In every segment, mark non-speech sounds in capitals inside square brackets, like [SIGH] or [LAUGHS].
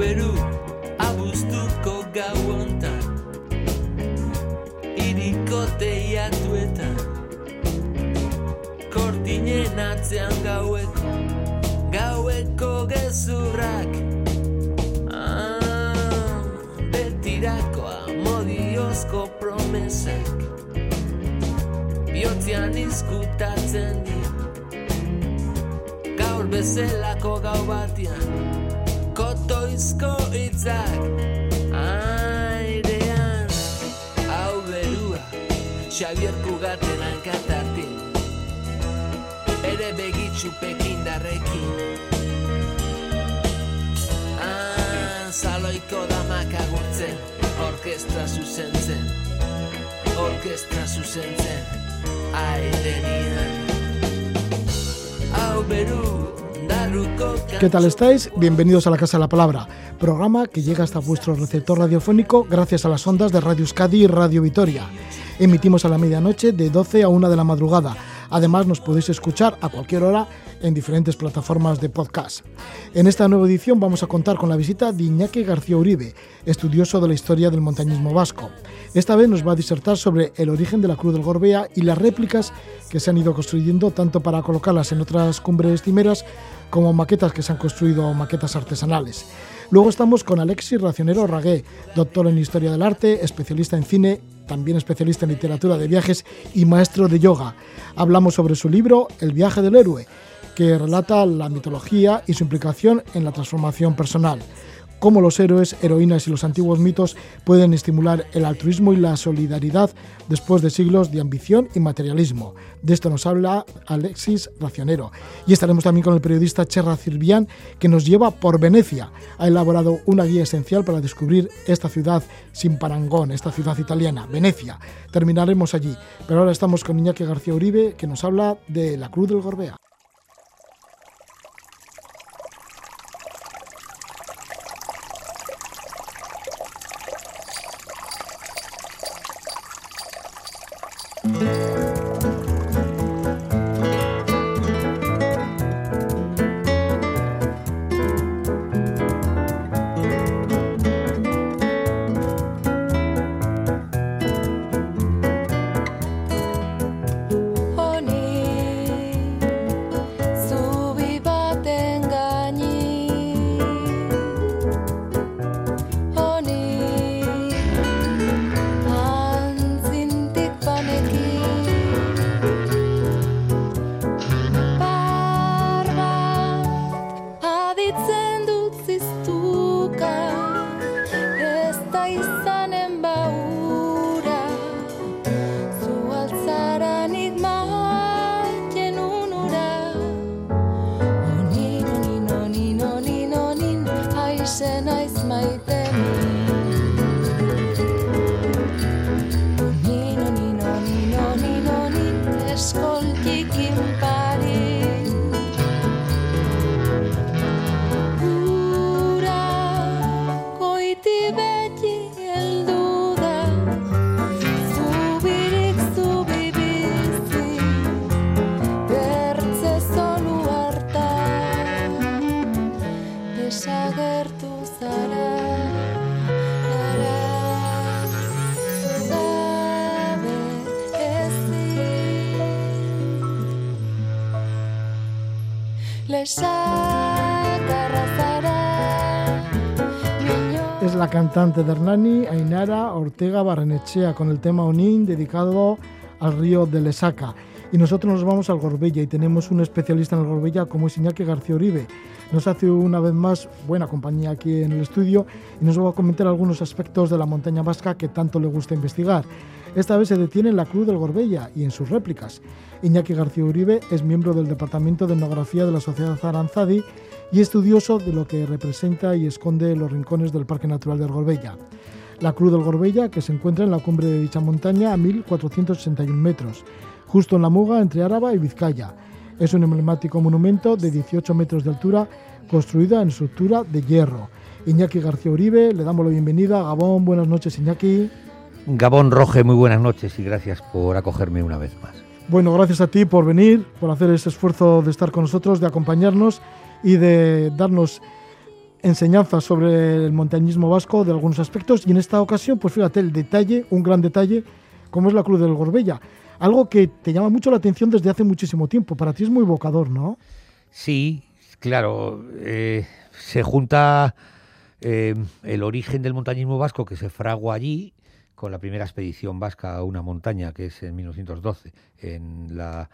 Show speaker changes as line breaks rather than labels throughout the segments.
beru abuztuko gau ontan Iriko teiatuetan Kortinen atzean gaueko Gaueko gezurrak. Ah, Betirako amodiozko promesak. Biotzean izkutatzen dira. Gaur bezelako gau batian kotoizko itzak airean hau berua Xavier Kugaten hankatartin ere begitxu pekindarrekin ah, Zaloiko damak agurtzen orkestra zuzentzen. Orkestra zuzentzen airenian hau berua ¿Qué tal estáis? Bienvenidos a la Casa de la Palabra, programa que llega hasta vuestro receptor radiofónico gracias a las ondas de Radio Euskadi y Radio Vitoria. Emitimos a la medianoche de 12 a 1 de la madrugada. Además nos podéis escuchar a cualquier hora en diferentes plataformas de podcast. En esta nueva edición vamos a contar con la visita de Iñaki García Uribe, estudioso de la historia del montañismo vasco. Esta vez nos va a disertar sobre el origen de la Cruz del Gorbea y las réplicas que se han ido construyendo tanto para colocarlas en otras cumbres cimeras como maquetas que se han construido maquetas artesanales. Luego estamos con Alexis Racionero Ragué, doctor en Historia del Arte, especialista en cine, también especialista en literatura de viajes y maestro de yoga. Hablamos sobre su libro El viaje del héroe, que relata la mitología y su implicación en la transformación personal cómo los héroes, heroínas y los antiguos mitos pueden estimular el altruismo y la solidaridad después de siglos de ambición y materialismo. De esto nos habla Alexis Racionero. Y estaremos también con el periodista Cherra Cirbian, que nos lleva por Venecia. Ha elaborado una guía esencial para descubrir esta ciudad sin parangón, esta ciudad italiana, Venecia. Terminaremos allí. Pero ahora estamos con Iñaki García Uribe, que nos habla de la Cruz del Gorbea. Cantante de Hernani, Ainara Ortega Barrenechea, con el tema Onín dedicado al río de Lesaca. Y nosotros nos vamos al Gorbella y tenemos un especialista en el Gorbella como es Iñaki García Uribe. Nos hace una vez más buena compañía aquí en el estudio y nos va a comentar algunos aspectos de la montaña vasca que tanto le gusta investigar. Esta vez se detiene en la Cruz del Gorbella y en sus réplicas. Iñaki García Uribe es miembro del Departamento de Etnografía de la Sociedad Aranzadi y estudioso de lo que representa y esconde los rincones del Parque Natural del Gorbella. La Cruz del Gorbella, que se encuentra en la cumbre de dicha montaña a 1.461 metros, justo en la muga entre Áraba y Vizcaya. Es un emblemático monumento de 18 metros de altura, construida en estructura de hierro. Iñaki García Uribe, le damos la bienvenida. Gabón, buenas noches, Iñaki.
Gabón Roge, muy buenas noches y gracias por acogerme una vez más.
Bueno, gracias a ti por venir, por hacer ese esfuerzo de estar con nosotros, de acompañarnos y de darnos enseñanzas sobre el montañismo vasco de algunos aspectos y en esta ocasión, pues fíjate, el detalle, un gran detalle, como es la Cruz del Gorbella. Algo que te llama mucho la atención desde hace muchísimo tiempo. Para ti es muy evocador, ¿no?
Sí, claro. Eh, se junta eh, el origen del montañismo vasco que se fragua allí con la primera expedición vasca a una montaña, que es en 1912, en la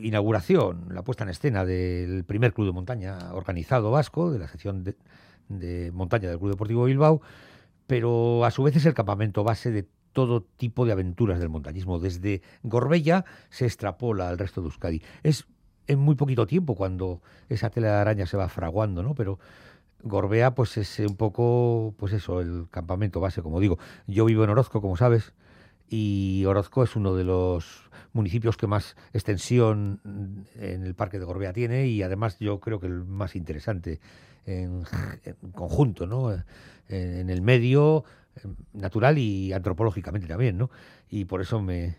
inauguración, la puesta en escena del primer club de montaña organizado vasco, de la sección de, montaña del Club Deportivo Bilbao, pero a su vez es el campamento base de todo tipo de aventuras del montañismo. Desde Gorbella se extrapola al resto de Euskadi. Es en muy poquito tiempo cuando esa tela de araña se va fraguando, ¿no? Pero Gorbea, pues es un poco, pues eso, el campamento base, como digo. Yo vivo en Orozco, como sabes, y Orozco es uno de los municipios que más extensión en el Parque de Gorbea tiene y además yo creo que el más interesante en, conjunto, ¿no? En, el medio natural y antropológicamente también, ¿no? Y por eso me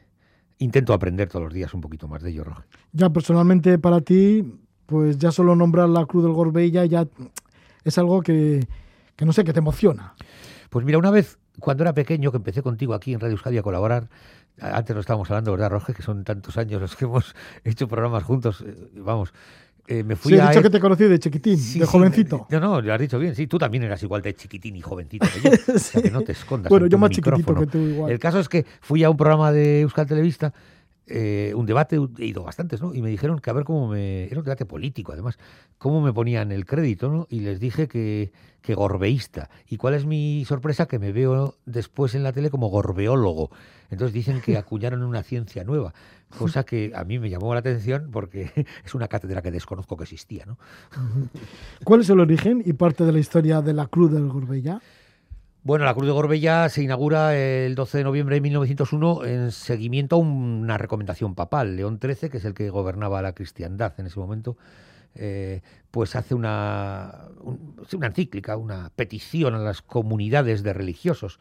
intento aprender todos los días un poquito más de ello, Roger.
Ya personalmente para ti, pues ya solo nombrar la Cruz del Gorbella ya es algo que, que no sé, que te emociona.
Pues mira, una vez cuando era pequeño, que empecé contigo aquí en Radio Euskadi a colaborar, antes lo estábamos hablando, ¿verdad, Roger? Que son tantos años los que hemos [LAUGHS] hecho programas juntos, eh, vamos.
Eh, me fui sí, he dicho que te conocí de chiquitín, de jovencito.
no, no, lo has dicho bien, sí, tú también eras igual de chiquitín y jovencito que yo. [LAUGHS] o sea, que no te escondas.
Bueno, yo más chiquitito que tú igual.
El caso es que fui a un programa de Euskal Televista eh, un debate, he ido bastantes, ¿no? Y me dijeron que a ver cómo me. Era un debate político, además, cómo me ponían el crédito, ¿no? Y les dije que, que gorbeísta. ¿Y cuál es mi sorpresa? Que me veo después en la tele como gorbeólogo. Entonces dicen que [LAUGHS] acuñaron una ciencia nueva, cosa que a mí me llamó la atención porque [LAUGHS] es una cátedra que desconozco que existía, ¿no?
¿Cuál es el origen y parte de la historia de la Cruz del Gorbella?
Bueno, la Cruz de Gorbella se inaugura el 12 de noviembre de 1901 en seguimiento a una recomendación papal. León XIII, que es el que gobernaba la cristiandad en ese momento, eh, pues hace una, una encíclica, una petición a las comunidades de religiosos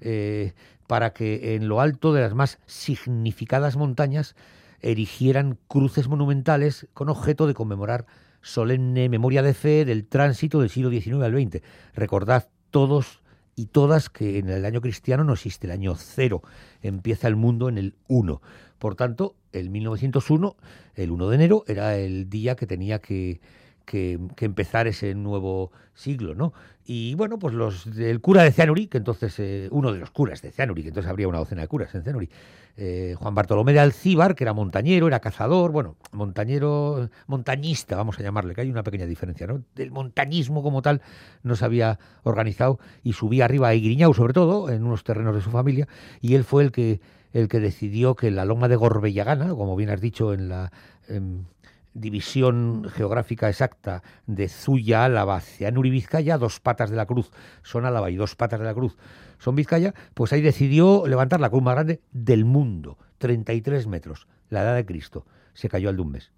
eh, para que en lo alto de las más significadas montañas erigieran cruces monumentales con objeto de conmemorar solemne memoria de fe del tránsito del siglo XIX al XX. Recordad todos y todas que en el año cristiano no existe el año cero, empieza el mundo en el 1. Por tanto, el 1901, el 1 de enero, era el día que tenía que, que, empezar ese nuevo siglo, ¿no? Y bueno, pues los del cura de Cianuri, que entonces, eh, uno de los curas de Cianuri, que entonces habría una docena de curas en Cianuri, eh, Juan Bartolomé de Alcíbar, que era montañero, era cazador, bueno, montañero, montañista, vamos a llamarle, que hay una pequeña diferencia, ¿no? El montañismo como tal no se había organizado y subía arriba a Igriñau, sobre todo, en unos terrenos de su familia, y él fue el que el que decidió que la loma de Gorbellagana, como bien has dicho en la división geográfica exacta de Zuya, Álava, Cianuri, Vizcaya, dos patas de la cruz son Álava y dos patas de la cruz son Vizcaya, pues ahí decidió levantar la cruz más grande del mundo, 33 metros, la edad de Cristo. Se cayó al de un mes.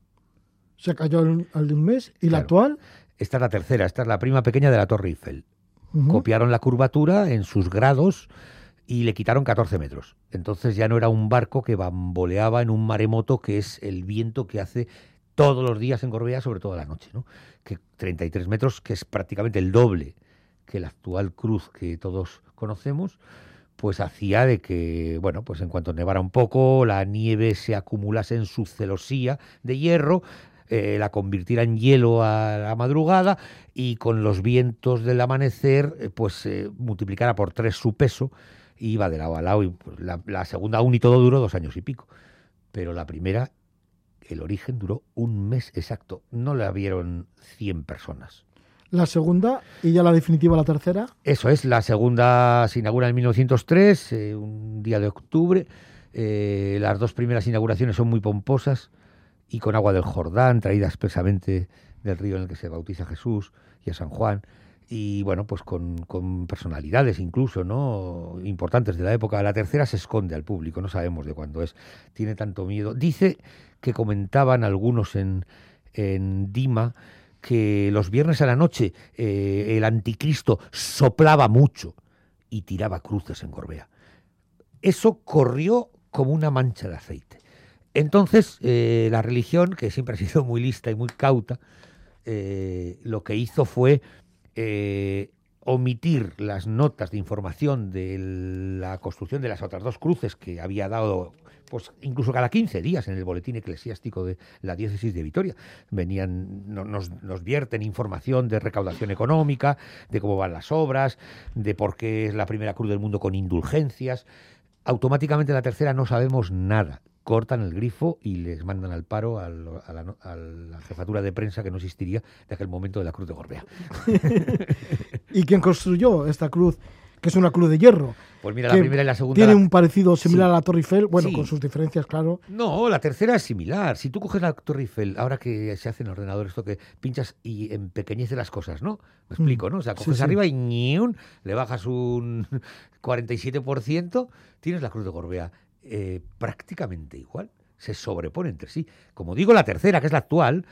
Se cayó al de un mes. ¿Y la actual?
Esta es la tercera, esta es la prima pequeña de la Torre Eiffel. Copiaron la curvatura en sus grados y le quitaron 14 metros. Entonces ya no era un barco que bamboleaba en un maremoto, que es el viento que hace todos los días en Gorbea, sobre todo la noche, ¿no? Que 33 metros, que es prácticamente el doble que la actual cruz que todos conocemos, pues hacía de que, bueno, pues en cuanto nevara un poco, la nieve se acumulase en su celosía de hierro, eh, la convirtiera en hielo a la madrugada y con los vientos del amanecer, eh, pues multiplicara por tres su peso, iba de lado a lado. Y pues, la, la segunda aún y todo duró dos años y pico. Pero la primera el origen duró un mes exacto. No la vieron 100 personas.
La segunda y ya la definitiva la tercera.
Eso es, la segunda se inaugura en 1903, eh, un día de octubre. Eh, las dos primeras inauguraciones son muy pomposas y con agua del Jordán, traída expresamente del río en el que se bautiza Jesús y a San Juan y bueno, pues con, personalidades incluso, ¿no? Importantes de la época. La tercera se esconde al público, no sabemos de cuándo es. Tiene tanto miedo. Dice que comentaban algunos en, en Dima que los viernes a la noche eh, el anticristo soplaba mucho y tiraba cruces en Gorbea. Eso corrió como una mancha de aceite. Entonces, eh, la religión, que siempre ha sido muy lista y muy cauta, eh, lo que hizo fue eh, omitir las notas de información de la construcción de las otras dos cruces que había dado pues incluso cada 15 días en el boletín eclesiástico de la diócesis de Vitoria. Venían, nos, nos, vierten información de recaudación económica, de cómo van las obras, de por qué es la primera cruz del mundo con indulgencias. Automáticamente la tercera no sabemos nada cortan el grifo y les mandan al paro a, la, jefatura de prensa que no existiría de aquel momento de la Cruz de Gorbea. [LAUGHS]
¿Y quién construyó esta cruz? Que es una cruz de hierro.
Pues mira, la primera y la segunda.
Tiene un parecido similar a la Torre Eiffel, bueno, con sus diferencias, claro.
No, la tercera es similar. Si tú coges la Torre Eiffel, ahora que se hace en ordenador esto que pinchas y empequeñece las cosas, ¿no? Me mm. explico, ¿no? O sea, coges arriba y ñiun, le bajas un [LAUGHS] 47%, tienes la Cruz de Gorbea. Eh, prácticamente igual, se sobrepone entre sí. Como digo, la tercera, que es la actual,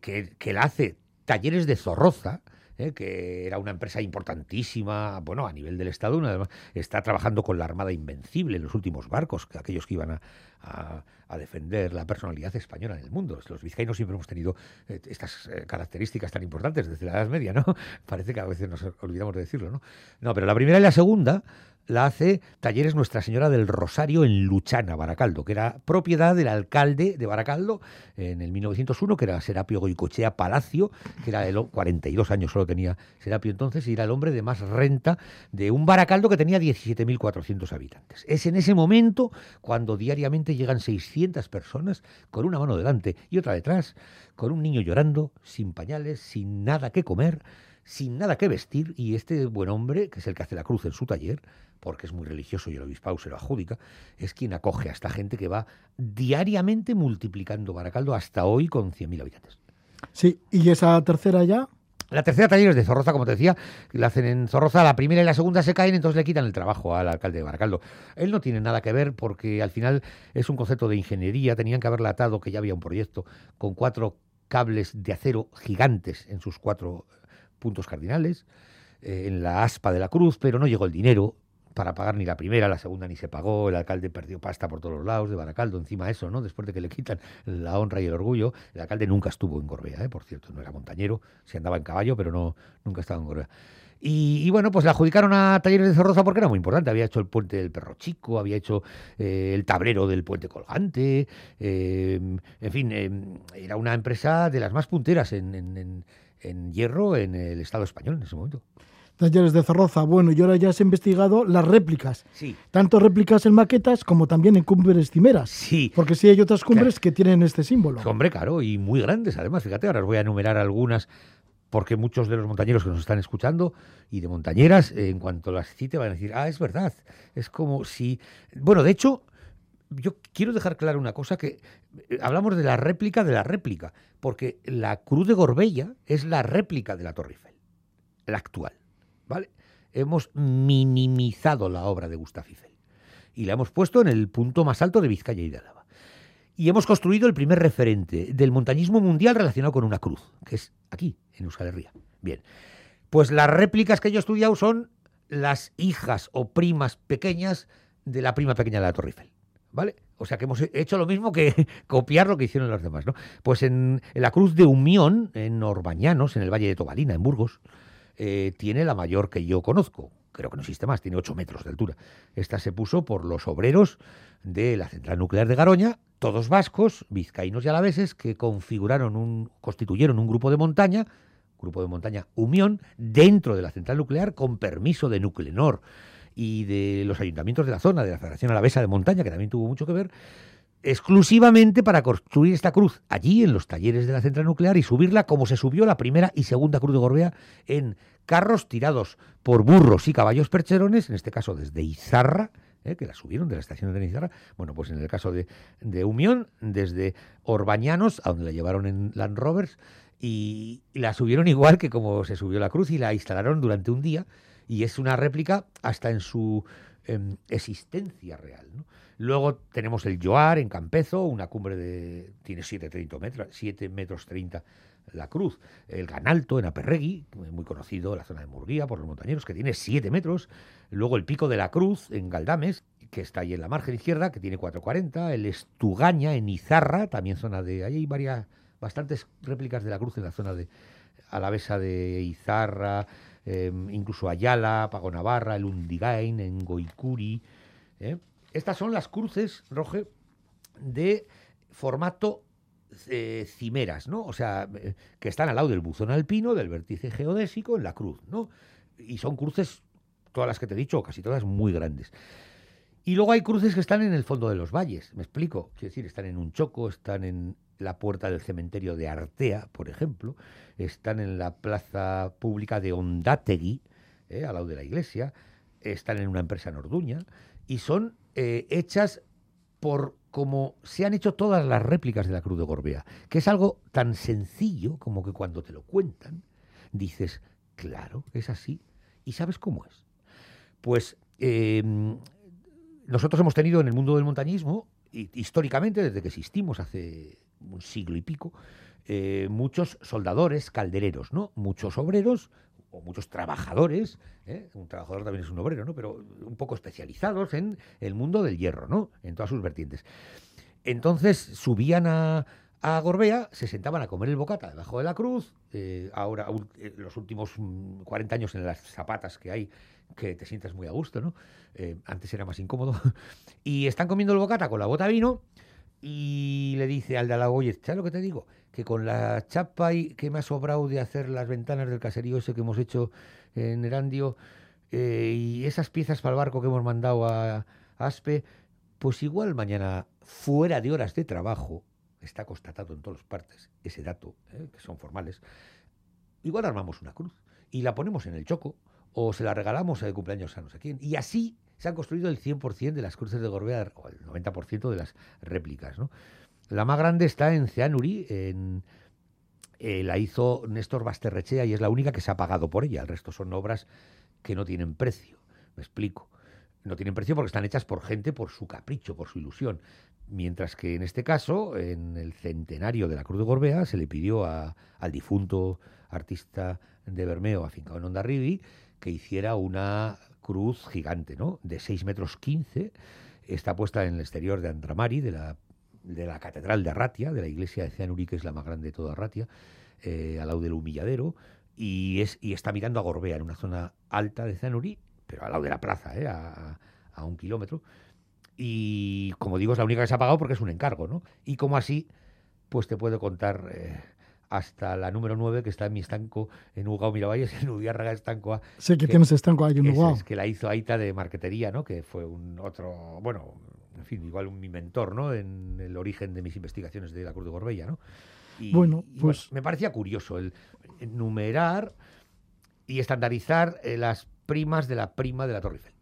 que, que la hace Talleres de Zorroza, eh, que era una empresa importantísima, bueno, a nivel del Estado, además está trabajando con la Armada Invencible en los últimos barcos, que aquellos que iban a, defender la personalidad española en el mundo. Los vizcaínos siempre hemos tenido eh, estas características tan importantes desde la Edad Media, ¿no? [LAUGHS] Parece que a veces nos olvidamos de decirlo, ¿no? No, pero la primera y la segunda la hace Talleres Nuestra Señora del Rosario en Luchana, Baracaldo, que era propiedad del alcalde de Baracaldo en el 1901, que era Serapio Goicochea Palacio, que era el 42 años solo tenía Serapio entonces, y era el hombre de más renta de un Baracaldo que tenía 17.400 habitantes. Es en ese momento cuando diariamente llegan 600 personas con una mano delante y otra detrás, con un niño llorando, sin pañales, sin nada que comer, sin nada que vestir, y este buen hombre, que es el que hace la cruz en su taller, porque es muy religioso y el obispado se lo adjudica, es quien acoge a esta gente que va diariamente multiplicando Baracaldo hasta hoy con 100.000 habitantes.
Sí, ¿y esa tercera ya?
La tercera taller es de Zorroza, como te decía, la hacen en Zorroza, la primera y la segunda se caen, entonces le quitan el trabajo al alcalde de Baracaldo. Él no tiene nada que ver porque al final es un concepto de ingeniería, tenían que haberla atado, que ya había un proyecto, con cuatro cables de acero gigantes en sus cuatro puntos cardinales, eh, en la aspa de la cruz, pero no llegó el dinero, para pagar ni la primera, la segunda ni se pagó, el alcalde perdió pasta por todos los lados de Baracaldo, encima eso, ¿no? Después de que le quitan la honra y el orgullo, el alcalde nunca estuvo en Gorbea, ¿eh? por cierto, no era montañero, se andaba en caballo, pero no nunca estaba en Gorbea. Y, bueno, pues le adjudicaron a Talleres de Zorroza porque era muy importante. Había hecho el puente del Perro Chico, había hecho eh, el tablero del puente colgante. Eh, en fin, era una empresa de las más punteras en hierro en el Estado español en ese momento
talleres de Zorroza. Bueno, y ahora ya has investigado las réplicas. Sí. Tanto réplicas en maquetas como también en cumbres cimeras.
Sí.
Porque sí hay otras cumbres que tienen este símbolo.
Hombre, claro, y muy grandes además. Fíjate, ahora os voy a enumerar algunas porque muchos de los montañeros que nos están escuchando y de montañeras, en cuanto las cite, van a decir, ah, es verdad. Es como si... Bueno, de hecho, yo quiero dejar claro una cosa que eh, hablamos de la réplica de la réplica, porque la Cruz de Gorbella es la réplica de la Torre Eiffel, la actual. Hemos minimizado la obra de Gustav Eiffel y la hemos puesto en el punto más alto de Vizcaya y de Álava. Y hemos construido el primer referente del montañismo mundial relacionado con una cruz, que es aquí, en Euskal Herria. Bien, pues las réplicas que yo he estudiado son las hijas o primas pequeñas de la prima pequeña de la Torre Eiffel. ¿Vale? O sea que hemos hecho lo mismo que [LAUGHS] copiar lo que hicieron los demás, ¿no? Pues en, en la cruz de Unión, en Orbañanos, en el Valle de Tobalina, en Burgos, eh, tiene la mayor que yo conozco. Creo que no existe más, tiene 8 metros de altura. Esta se puso por los obreros de la central nuclear de Garoña, todos vascos, vizcaínos y alaveses, que configuraron un, constituyeron un grupo de montaña, grupo de montaña Unión, dentro de la central nuclear, con permiso de Nuclenor y de los ayuntamientos de la zona, de la Federación Alavesa de Montaña, que también tuvo mucho que ver, exclusivamente para construir esta cruz allí en los talleres de la central nuclear y subirla como se subió la primera y segunda cruz de Gorbea en carros tirados por burros y caballos percherones, en este caso desde Izarra, eh, que la subieron de la estación de Izarra, bueno, pues en el caso de, de Unión, desde Orbañanos, a donde la llevaron en Land Rovers, y, la subieron igual que como se subió la cruz y la instalaron durante un día, y es una réplica hasta en su em, existencia real. ¿no? Luego tenemos el Joar en Campezo, una cumbre de. tiene 7, metros, 7 metros 30 la cruz. El Ganalto en Aperregui, muy conocido, la zona de Murguía por los montañeros, que tiene 7 metros. Luego el Pico de la Cruz en Galdames, que está ahí en la margen izquierda, que tiene 4,40. El Estugaña en Izarra, también zona de. Ahí hay varias, bastantes réplicas de la cruz en la zona de Alavesa de Izarra, em, incluso Ayala, Pago Navarra, el Undigain, en Goicuri. ¿eh? Estas son las cruces, Roge, de formato eh, cimeras, ¿no? O sea, eh, que están al lado del buzón alpino, del vértice geodésico, en la cruz, ¿no? Y son cruces, todas las que te he dicho, casi todas muy grandes. Y luego hay cruces que están en el fondo de los valles, me explico. Quiero decir, están en un choco, están en la puerta del cementerio de Artea, por ejemplo, están en la plaza pública de Ondategui, eh, al lado de la iglesia, están en una empresa en Orduña, y son hechas por como se han hecho todas las réplicas de la Cruz de Gorbea, que es algo tan sencillo como que cuando te lo cuentan, dices, claro, es así, y sabes cómo es. Pues em, nosotros hemos tenido en el mundo del montañismo, históricamente, desde que existimos hace un siglo y pico, eh, muchos soldadores caldereros, ¿no? Muchos obreros, o muchos trabajadores, ¿eh? un trabajador también es un obrero, ¿no? pero un poco especializados en el mundo del hierro, ¿no? en todas sus vertientes. Entonces subían a, a Gorbea, se sentaban a comer el bocata debajo de la cruz, eh, ahora eh, los últimos 40 años en las zapatas que hay, que te sientas muy a gusto, ¿no? antes era más incómodo, [LAUGHS] y están comiendo el bocata con la bota vino, y le dice al de la ¿sabes lo que te digo? Que con la chapa y que me ha sobrado de hacer las ventanas del caserío ese que hemos hecho en Erandio eh, y esas piezas para el barco que hemos mandado a Aspe, pues igual mañana, fuera de horas de trabajo, está constatado en todas partes ese dato, eh, que son formales, igual armamos una cruz y la ponemos en el choco o se la regalamos de cumpleaños a no quién. Y así se han construido el 100% de las cruces de Gorbea, o el 90% de las réplicas, ¿no? La más grande está en Ceanuri, en, eh, la hizo Néstor Basterrechea y es la única que se ha pagado por ella. El resto son obras que no tienen precio. Me explico. No tienen precio porque están hechas por gente, por su capricho, por su ilusión. Mientras que en este caso, en el centenario de la Cruz de Gorbea, se le pidió al difunto artista de Bermeo, afincado en Ondarribi, que hiciera una cruz gigante, ¿no? De 6 metros 15. Está puesta en el exterior de Andramari, de la de la Catedral de Arratia, de la iglesia de Cianuri, que es la más grande de toda Arratia, eh, al lado del humilladero, y, es, y está mirando a Gorbea, en una zona alta de Cianuri, pero al lado de la plaza, eh, a, un kilómetro. Y como digo, es la única que se ha pagado porque es un encargo, ¿no? Y como así, pues te puedo contar eh, hasta la número 9 que está en mi estanco en Ugao Miravalles, [LAUGHS] en Udiárraga Estanco.
Sé que, tienes estanco ahí en Ugao.
Es, que la hizo Aita de marquetería, ¿no? Que fue un otro, bueno, en fin, igual mi mentor, ¿no? En el origen de mis investigaciones de la Cruz de Gorbella, ¿no?
Y, bueno, pues...
me parecía curioso el numerar y estandarizar eh, las primas de la prima de la Torre Eiffel.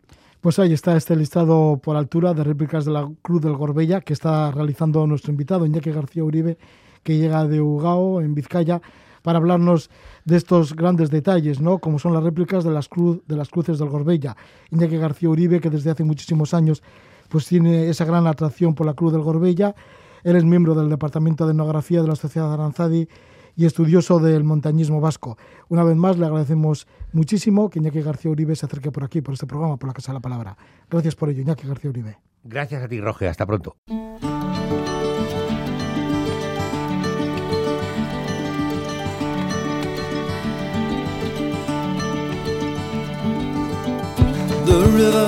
Pues ahí está este listado por altura de réplicas de la Cruz del Gorbella que está realizando nuestro invitado, Iñaki García Uribe, que llega de Ugao, en Vizcaya, para hablarnos de estos grandes detalles, ¿no? como son las réplicas de las, cruz, de las cruces del Gorbella. Iñaki García Uribe, que desde hace muchísimos años pues tiene esa gran atracción por la Cruz del Gorbella. Él es miembro del Departamento de Etnografía de la Sociedad Aranzadi y estudioso del montañismo vasco. Una vez más, le agradecemos muchísimo que Iñaki García Uribe se acerque por aquí, por este programa, por la Casa de la Palabra. Gracias por ello, Iñaki García Uribe.
Gracias a ti, Roge. Hasta pronto.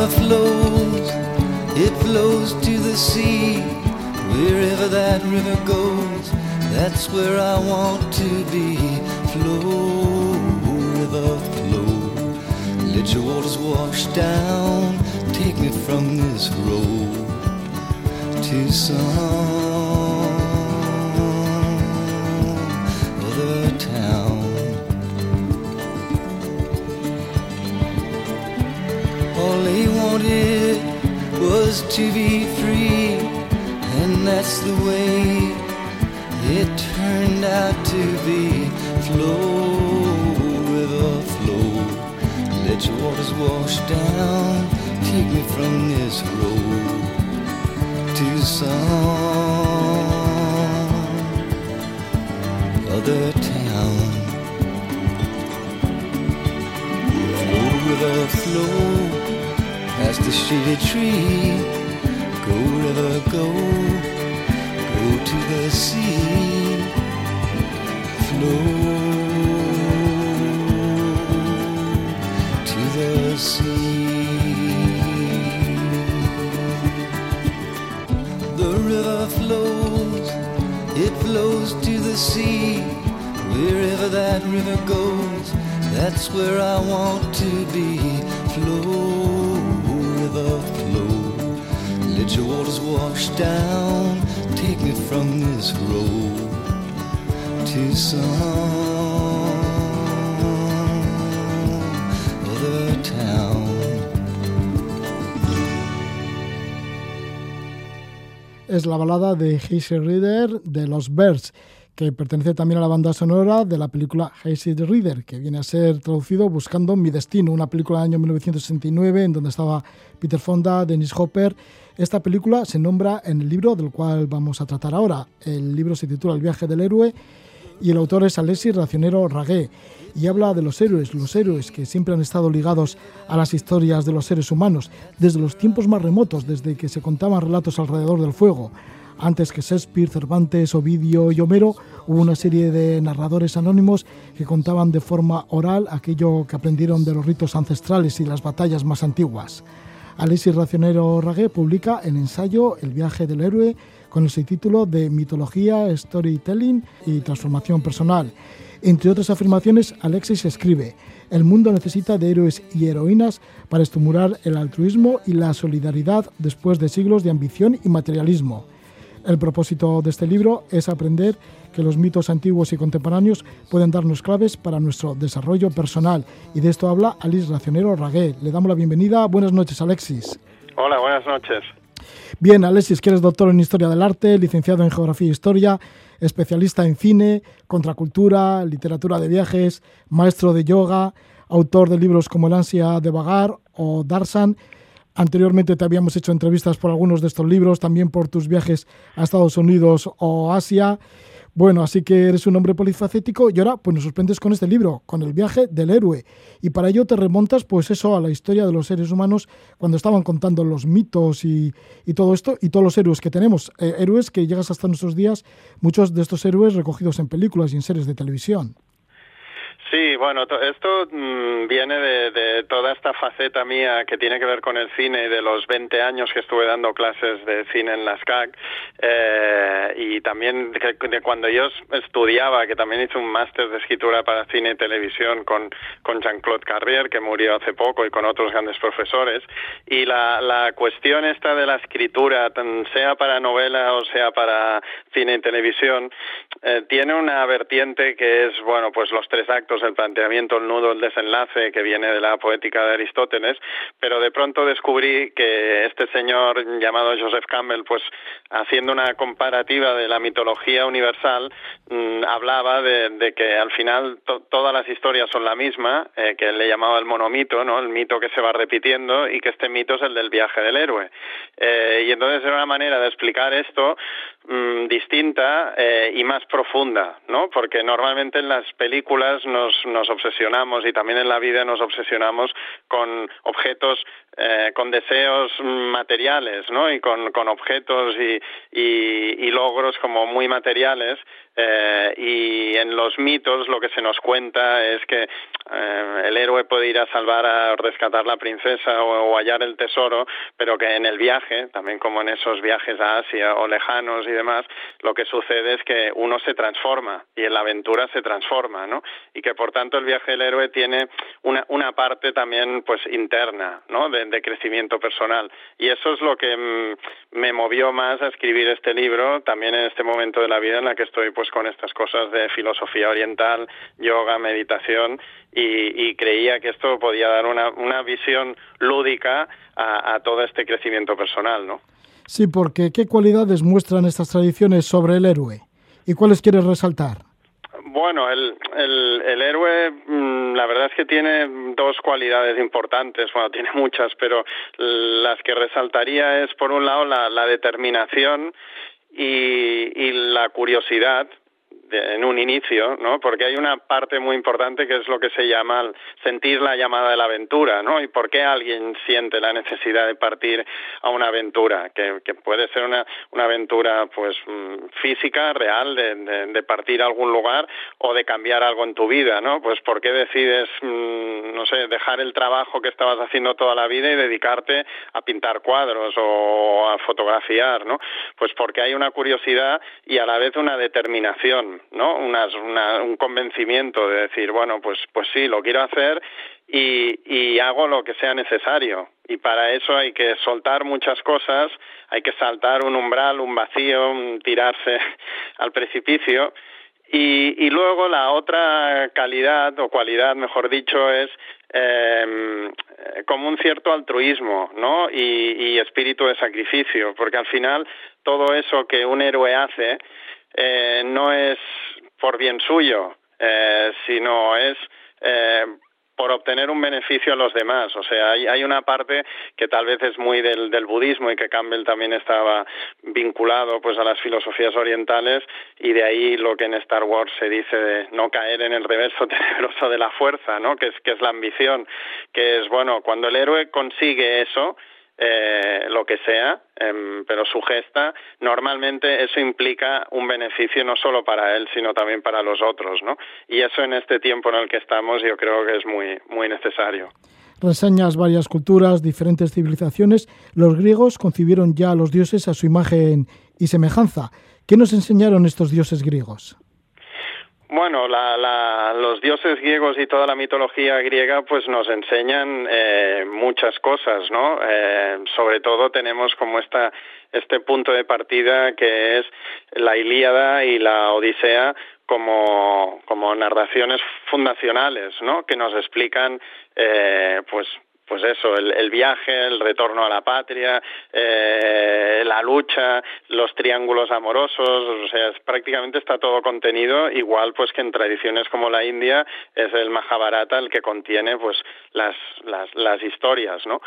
Flows to the sea. Wherever that river goes, that's where I want to be. Flow, river, flow. Let your waters wash down. Take me from this road to some to be free, and that's the way it turned out to be. Flow, river, flow, let your waters wash down, take me from this road to some other town. Flow, river, flow past the shady tree river go? Go to the sea, flow to the
sea. The river flows, it flows to the sea. Wherever that river goes, that's where I want to be. Flow, river,
Es la balada de Hazy Reader de los Birds que pertenece también a la banda sonora de la película Hazy Reader, que viene a ser traducido Buscando mi destino, una película del año 1969 en donde estaba Peter Fonda, Dennis Hopper. Esta película se nombra en el libro del cual vamos a tratar ahora. El libro se titula El viaje del héroe y el autor es Alessi Racionero Ragué y habla de los héroes, los héroes que siempre han estado ligados a las historias de los seres humanos desde los tiempos más remotos, desde que se contaban relatos alrededor del fuego antes que Shakespeare, Cervantes, Ovidio y Homero, hubo una serie de narradores anónimos que contaban de forma oral aquello que aprendieron de los ritos ancestrales y las batallas más antiguas. Alexis Racionero Ragué publica el ensayo El viaje del héroe con el subtítulo de Mitología, Storytelling y Transformación Personal. Entre otras afirmaciones, Alexis escribe, el mundo necesita de héroes y heroínas para estimular el altruismo y la solidaridad después de siglos de ambición y materialismo. El propósito de este libro es aprender que los mitos antiguos y contemporáneos pueden darnos claves para nuestro desarrollo personal. Y de esto habla Alice Racionero Ragué. Le damos la bienvenida. Buenas noches, Alexis.
Hola, buenas noches.
Bien, Alexis, que eres doctor en Historia del Arte, licenciado en Geografía e Historia, especialista en cine, contracultura, literatura de viajes, maestro de yoga, autor de libros como El ansia de vagar o Darsan Anteriormente te habíamos hecho entrevistas por algunos de estos libros, también por tus viajes a Estados Unidos o Asia. Bueno, así que eres un hombre polifacético y ahora pues nos sorprendes con este libro, con el viaje del héroe. Y para ello te remontas pues eso a la historia de los seres humanos cuando estaban contando los mitos y, todo esto y todos los héroes que tenemos. Eh, héroes que llegas hasta nuestros días, muchos de estos héroes recogidos en películas y en series de televisión.
Sí, bueno, esto mm, viene de, toda esta faceta mía que tiene que ver con el cine y de los 20 años que estuve dando clases de cine en las CAC eh, y también de, cuando yo estudiaba, que también hice un máster de escritura para cine y televisión con, con Jean-Claude Carrier, que murió hace poco, y con otros grandes profesores. Y la, la cuestión esta de la escritura, sea para novela o sea para cine y televisión, eh, tiene una vertiente que es, bueno, pues los tres actos el planteamiento, el nudo, el desenlace que viene de la poética de Aristóteles, pero de pronto descubrí que este señor llamado Joseph Campbell, pues haciendo una comparativa de la mitología universal, mm, hablaba de, que al final todas las historias son la misma, eh, que él le llamaba el monomito, ¿no? el mito que se va repitiendo y que este mito es el del viaje del héroe. Eh, y entonces era una manera de explicar esto mm, distinta eh, y más profunda, ¿no? porque normalmente en las películas nos nos, obsesionamos y también en la vida nos obsesionamos con objetos, eh, con deseos materiales, ¿no? Y con, con objetos y, y, logros como muy materiales. Eh, y en los mitos lo que se nos cuenta es que eh, el héroe puede ir a salvar a rescatar la princesa o, hallar el tesoro, pero que en el viaje, también como en esos viajes a Asia o lejanos y demás, lo que sucede es que uno se transforma y en la aventura se transforma, ¿no? Y que por tanto el viaje del héroe tiene una, parte también pues interna, ¿no? De, crecimiento personal. Y eso es lo que mm, me movió más a escribir este libro, también en este momento de la vida en la que estoy pues con estas cosas de filosofía oriental, yoga, meditación, y, creía que esto podía dar una, una visión lúdica a todo este crecimiento personal, ¿no?
Sí, porque ¿qué cualidades muestran estas tradiciones sobre el héroe? ¿Y cuáles quieres resaltar?
Bueno, el, el, héroe, mm, la verdad es que tiene dos cualidades importantes, bueno, tiene muchas, pero las que resaltaría es, por un lado, la, la determinación y, y la curiosidad, en un inicio, ¿no? Porque hay una parte muy importante que es lo que se llama sentir la llamada de la aventura, ¿no? Y por qué alguien siente la necesidad de partir a una aventura, que, que puede ser una, una aventura, pues, mm, física, real, de, de, partir a algún lugar o de cambiar algo en tu vida, ¿no? Pues por qué decides, mm, no sé, dejar el trabajo que estabas haciendo toda la vida y dedicarte a pintar cuadros o a fotografiar, ¿no? Pues porque hay una curiosidad y a la vez una determinación, ¿no? un convencimiento de decir, bueno, pues, pues sí, lo quiero hacer y, hago lo que sea necesario. Y para eso hay que soltar muchas cosas, hay que saltar un umbral, un vacío, tirarse [LAUGHS] al precipicio. Y, y luego la otra calidad o cualidad, mejor dicho, es eh, como un cierto altruismo, ¿no? Y, espíritu de sacrificio, porque al final todo eso que un héroe hace eh, no es por bien suyo, eh, sino es eh, por obtener un beneficio a los demás. O sea, hay, hay una parte que tal vez es muy del, del, budismo y que Campbell también estaba vinculado pues a las filosofías orientales y de ahí lo que en Star Wars se dice de no caer en el reverso [LAUGHS] tenebroso de la fuerza, ¿no? Que es, que es la ambición, que es, bueno, cuando el héroe consigue eso, eh, lo que sea, eh, pero su gesta, normalmente eso implica un beneficio no solo para él, sino también para los otros, ¿no? Y eso en este tiempo en el que estamos yo creo que es muy, muy necesario.
Reseñas varias culturas, diferentes civilizaciones. Los griegos concibieron ya a los dioses a su imagen y semejanza. ¿Qué nos enseñaron estos dioses griegos?
Bueno, la, la, los dioses griegos y toda la mitología griega pues nos enseñan eh, muchas cosas, ¿no? Eh, sobre todo tenemos como esta, este punto de partida que es la Ilíada y la Odisea como, como narraciones fundacionales, ¿no? Que nos explican eh, pues pues eso, el, el, viaje, el retorno a la patria, eh, la lucha, los triángulos amorosos, o sea, prácticamente está todo contenido, igual pues que en tradiciones como la India es el Mahabharata el que contiene pues las, las, las historias, ¿no?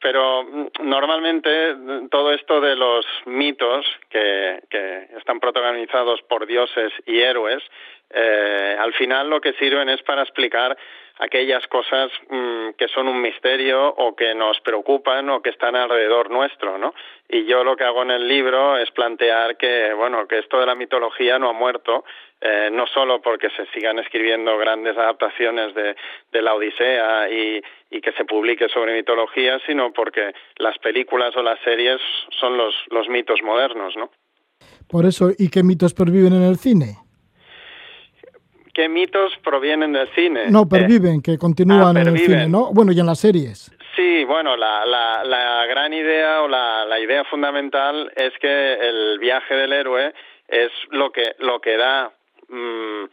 Pero mm, normalmente todo esto de los mitos que, que están protagonizados por dioses y héroes, eh, al final lo que sirven es para explicar aquellas cosas mmm, que son un misterio o que nos preocupan o que están alrededor nuestro, ¿no? Y yo lo que hago en el libro es plantear que, bueno, que esto de la mitología no ha muerto, eh, no solo porque se sigan escribiendo grandes adaptaciones de, la Odisea y, y, que se publique sobre mitología, sino porque las películas o las series son los, los mitos modernos, ¿no?
Por eso, ¿y qué mitos perviven en el cine?
Qué mitos provienen del cine.
No, perviven, eh, que continúan ah, en el cine, ¿no? Bueno, y en las series.
Sí, bueno, la, la, la gran idea o la, la idea fundamental es que el viaje del héroe es lo que, lo que da mmm,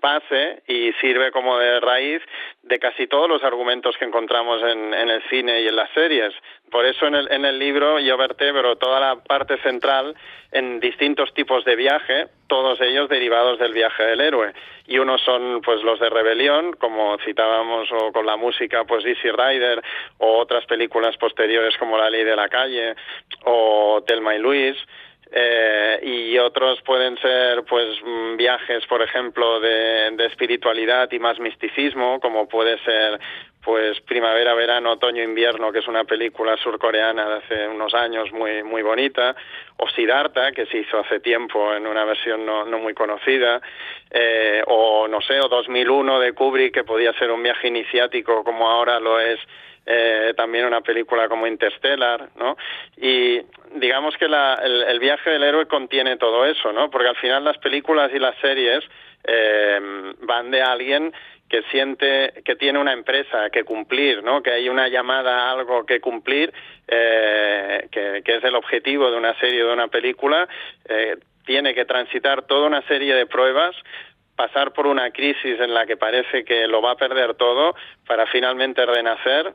base y sirve como de raíz de casi todos los argumentos que encontramos en, en el cine y en las series. Por eso en el, en el libro yo vertebro toda la parte central en distintos tipos de viaje, todos ellos derivados del viaje del héroe. Y unos son pues los de rebelión, como citábamos, o con la música pues Easy Rider, o otras películas posteriores como La Ley de la Calle, o Telma y Luis, eh, y otros pueden ser pues mm, viajes por ejemplo de, de, espiritualidad y más misticismo como puede ser pues primavera verano otoño invierno que es una película surcoreana de hace unos años muy muy bonita. O Siddhartha que se hizo hace tiempo en una versión no, no muy conocida. Eh, o no sé o 2001 de Kubrick que podía ser un viaje iniciático como ahora lo es eh, también una película como Interstellar, ¿no? Y digamos que la, el, el, viaje del héroe contiene todo eso, ¿no? Porque al final las películas y las series eh, van de alguien que siente que tiene una empresa que cumplir, ¿no? Que hay una llamada a algo que cumplir, eh, que, que, es el objetivo de una serie o de una película, eh, tiene que transitar toda una serie de pruebas pasar por una crisis en la que parece que lo va a perder todo para finalmente renacer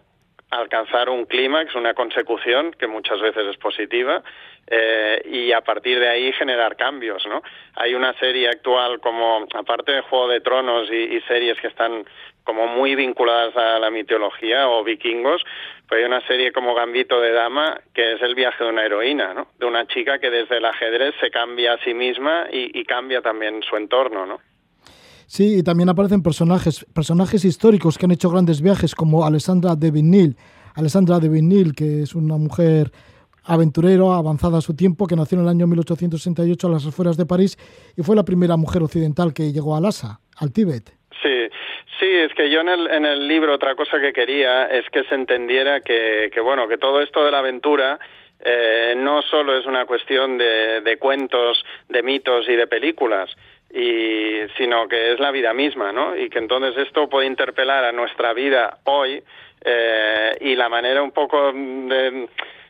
alcanzar un clímax, una consecución que muchas veces es positiva eh, y a partir de ahí generar cambios, ¿no? Hay una serie actual como, aparte de Juego de Tronos y, series que están como muy vinculadas a la mitología o vikingos, pues hay una serie como Gambito de Dama que es el viaje de una heroína, ¿no? De una chica que desde el ajedrez se cambia a sí misma y, y cambia también su entorno, ¿no?
Sí, y también aparecen personajes, personajes históricos que han hecho grandes viajes como Alessandra de Vignil, Alessandra de Vignil, que es una mujer aventurero, avanzada a su tiempo, que nació en el año 1868 a las afueras de París y fue la primera mujer occidental que llegó a Lhasa, al Tíbet.
Sí, sí, es que yo en el, en el libro otra cosa que quería es que se entendiera que, que bueno, que todo esto de la aventura eh, no solo es una cuestión de, de cuentos, de mitos y de películas, y sino que es la vida misma, ¿no? Y que entonces esto puede interpelar a nuestra vida hoy eh, y la manera un poco de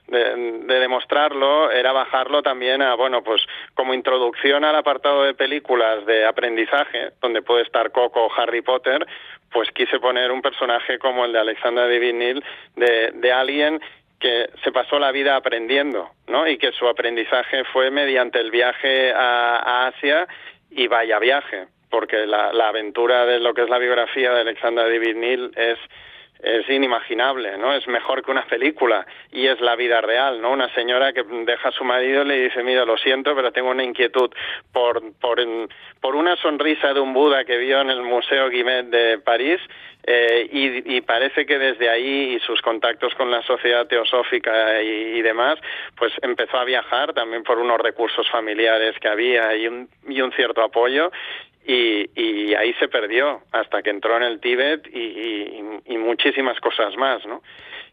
de, demostrarlo era bajarlo también a, bueno, pues como introducción al apartado de películas de aprendizaje, donde puede estar Coco o Harry Potter, pues quise poner un personaje como el de Alexandra Divinil, de, de alguien que se pasó la vida aprendiendo, ¿no? Y que su aprendizaje fue mediante el viaje a Asia y vaya viaje, porque la, la, aventura de lo que es la biografía de Alexandra Divinil es es inimaginable, ¿no? Es mejor que una película y es la vida real, ¿no? Una señora que deja a su marido y le dice, mira, lo siento, pero tengo una inquietud por, por, por una sonrisa de un Buda que vio en el Museo Guimet de París eh, y, parece que desde ahí y sus contactos con la sociedad teosófica y, y, demás, pues empezó a viajar también por unos recursos familiares que había y un, y un cierto apoyo y, y, ahí se perdió hasta que entró en el Tíbet y, muchísimas cosas más, ¿no?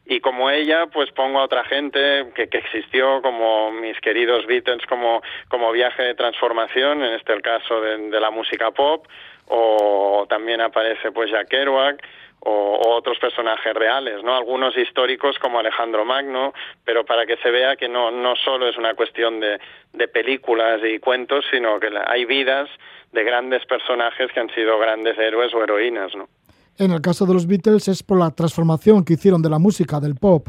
Y como ella, pues pongo a otra gente que, que existió, como mis queridos Beatles, como, como viaje de transformación, en este el caso de, de la música pop, o también aparece pues Jack Kerouac, o, o, otros personajes reales, ¿no? Algunos históricos como Alejandro Magno, pero para que se vea que no, no solo es una cuestión de, de películas y cuentos, sino que hay vidas de grandes personajes que han sido grandes héroes o heroínas, ¿no?
En el caso de los Beatles es por la transformación que hicieron de la música, del pop.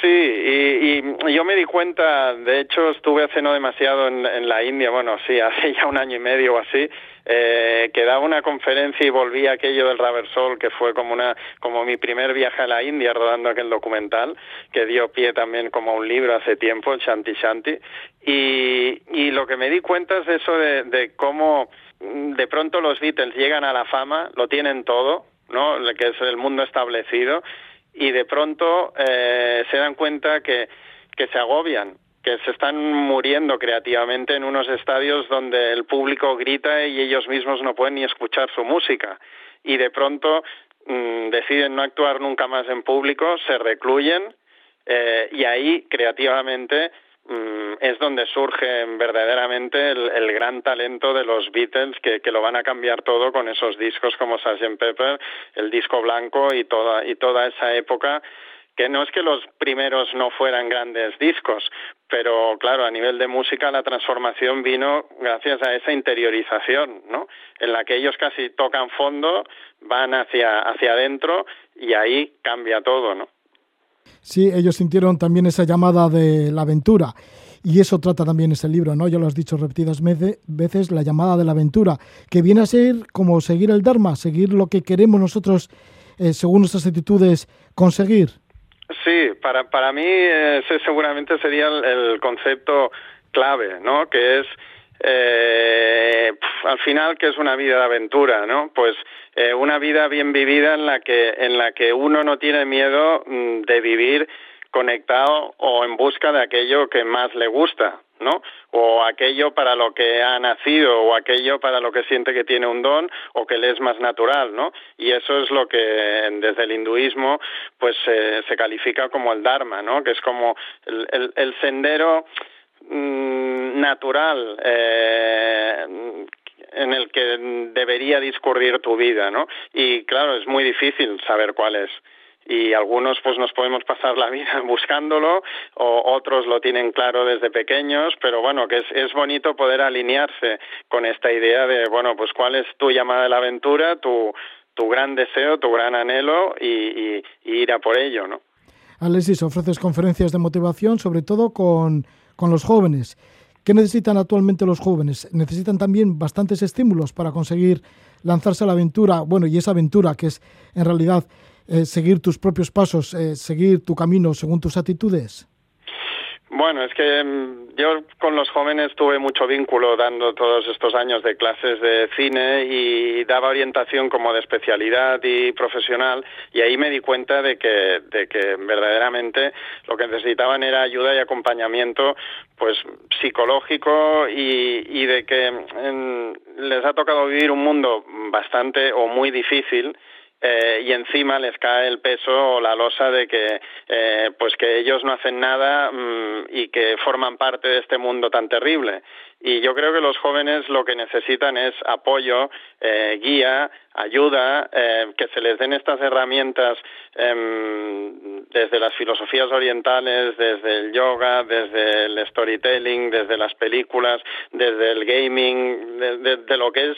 Sí, y, y yo me di cuenta, de hecho estuve hace no demasiado en, en la India, bueno, sí, [LAUGHS] hace ya un año y medio o así, eh, que daba una conferencia y volví a aquello del Raversol, que fue como una como mi primer viaje a la India rodando aquel documental, que dio pie también como a un libro hace tiempo, el Shanti Shanti, y, y lo que me di cuenta es eso de, de cómo de pronto los Beatles llegan a la fama, lo tienen todo, ¿no? que es el mundo establecido, y de pronto eh, se dan cuenta que, que se agobian que se están muriendo creativamente en unos estadios donde el público grita y ellos mismos no pueden ni escuchar su música. Y de pronto mmm, deciden no actuar nunca más en público, se recluyen eh, y ahí creativamente mmm, es donde surge verdaderamente el, el, gran talento de los Beatles que, que, lo van a cambiar todo con esos discos como Sgt. Pepper, el disco blanco y toda, y toda esa época que no es que los primeros no fueran grandes discos, pero claro, a nivel de música la transformación vino gracias a esa interiorización, ¿no? En la que ellos casi tocan fondo, van hacia hacia adentro y ahí cambia todo, ¿no?
Sí, ellos sintieron también esa llamada de la aventura. Y eso trata también ese libro, ¿no? Ya lo has dicho repetidas veces, la llamada de la aventura, que viene a ser como seguir el Dharma, seguir lo que queremos nosotros, eh, según nuestras actitudes, conseguir.
Sí, para, para mí ese seguramente sería el, el concepto clave, ¿no? Que es, eh, al final, que es una vida de aventura, ¿no? Pues eh, una vida bien vivida en la que, en la que uno no tiene miedo mm, de vivir conectado o en busca de aquello que más le gusta, ¿no? O aquello para lo que ha nacido, o aquello para lo que siente que tiene un don, o que le es más natural, ¿no? Y eso es lo que desde el hinduismo, pues se califica como el dharma, ¿no? Que es como el, el, sendero mmm, natural eh, en el que debería discurrir tu vida, ¿no? Y claro, es muy difícil saber cuál es y algunos pues nos podemos pasar la vida [LAUGHS] buscándolo o otros lo tienen claro desde pequeños, pero bueno, que es, es bonito poder alinearse con esta idea de, bueno, pues cuál es tu llamada de la aventura, tu, tu gran deseo, tu gran anhelo y, y, ir a por ello, ¿no?
Alexis, ofreces conferencias de motivación, sobre todo con, con los jóvenes. ¿Qué necesitan actualmente los jóvenes? Necesitan también bastantes estímulos para conseguir lanzarse a la aventura, bueno, y esa aventura que es en realidad eh, seguir tus propios pasos, eh, seguir tu camino según tus actitudes?
Bueno, es que mm, yo con los jóvenes tuve mucho vínculo dando todos estos años de clases de cine y daba orientación como de especialidad y profesional y ahí me di cuenta de que, de que verdaderamente lo que necesitaban era ayuda y acompañamiento pues psicológico y, y de que mm, les ha tocado vivir un mundo bastante o muy difícil eh, y encima les cae el peso o la losa de que eh, pues que ellos no hacen nada mm, y que forman parte de este mundo tan terrible. Y yo creo que los jóvenes lo que necesitan es apoyo, eh, guía, ayuda, eh, que se les den estas herramientas em, desde las filosofías orientales, desde el yoga, desde el storytelling, desde las películas, desde el gaming, de, de lo que es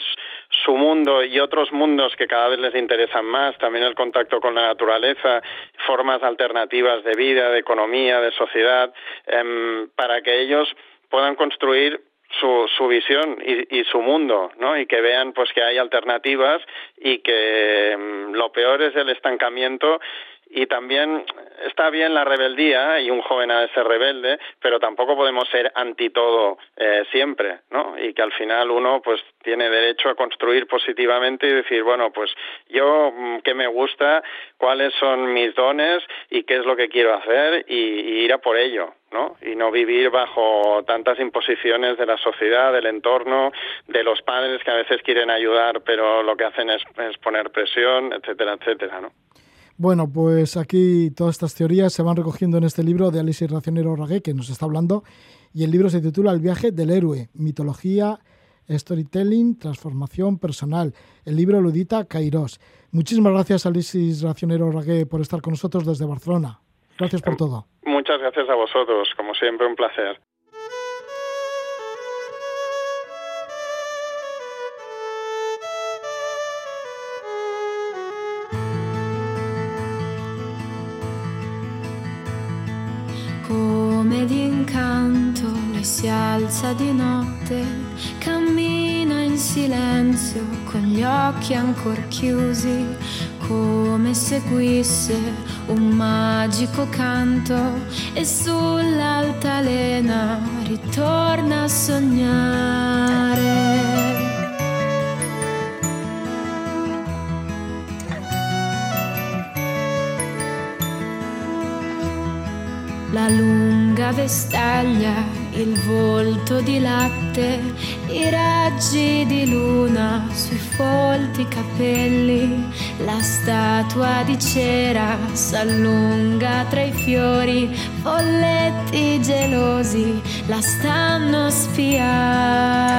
su mundo y otros mundos que cada vez les interesan más, también el contacto con la naturaleza, formas alternativas de vida, de economía, de sociedad, em, para que ellos puedan construir su, su visión y, y, su mundo, ¿no? Y que vean pues que hay alternativas y que mm, lo peor es el estancamiento y también está bien la rebeldía y un joven ha de ser rebelde, pero tampoco podemos ser anti todo eh, siempre, ¿no? Y que al final uno pues tiene derecho a construir positivamente y decir, bueno, pues yo mm, qué me gusta, cuáles son mis dones y qué es lo que quiero hacer y, y ir a por ello, ¿no? Y no vivir bajo tantas imposiciones de la sociedad, del entorno, de los padres que a veces quieren ayudar, pero lo que hacen es poner presión, etcétera, etcétera, ¿no?
Bueno, pues aquí todas estas teorías se van recogiendo en este libro de Alice Racionero Ragué, que nos está hablando, y el libro se titula El viaje del héroe, mitología, storytelling, transformación personal. El libro lo edita Kairos. Muchísimas gracias, Alice Racionero Ragué, por estar con nosotros desde Barcelona. Gracias por todo.
Muchas gracias a vosotros, como siempre, un placer.
Si alza di notte, cammina in silenzio con gli occhi ancora chiusi, come seguisse un magico canto e sull'altalena ritorna a sognare. La lunga vestaglia, il volto di latte, i raggi di luna sui folti capelli, la statua di cera s'allunga tra i fiori, folletti gelosi la stanno a spiare.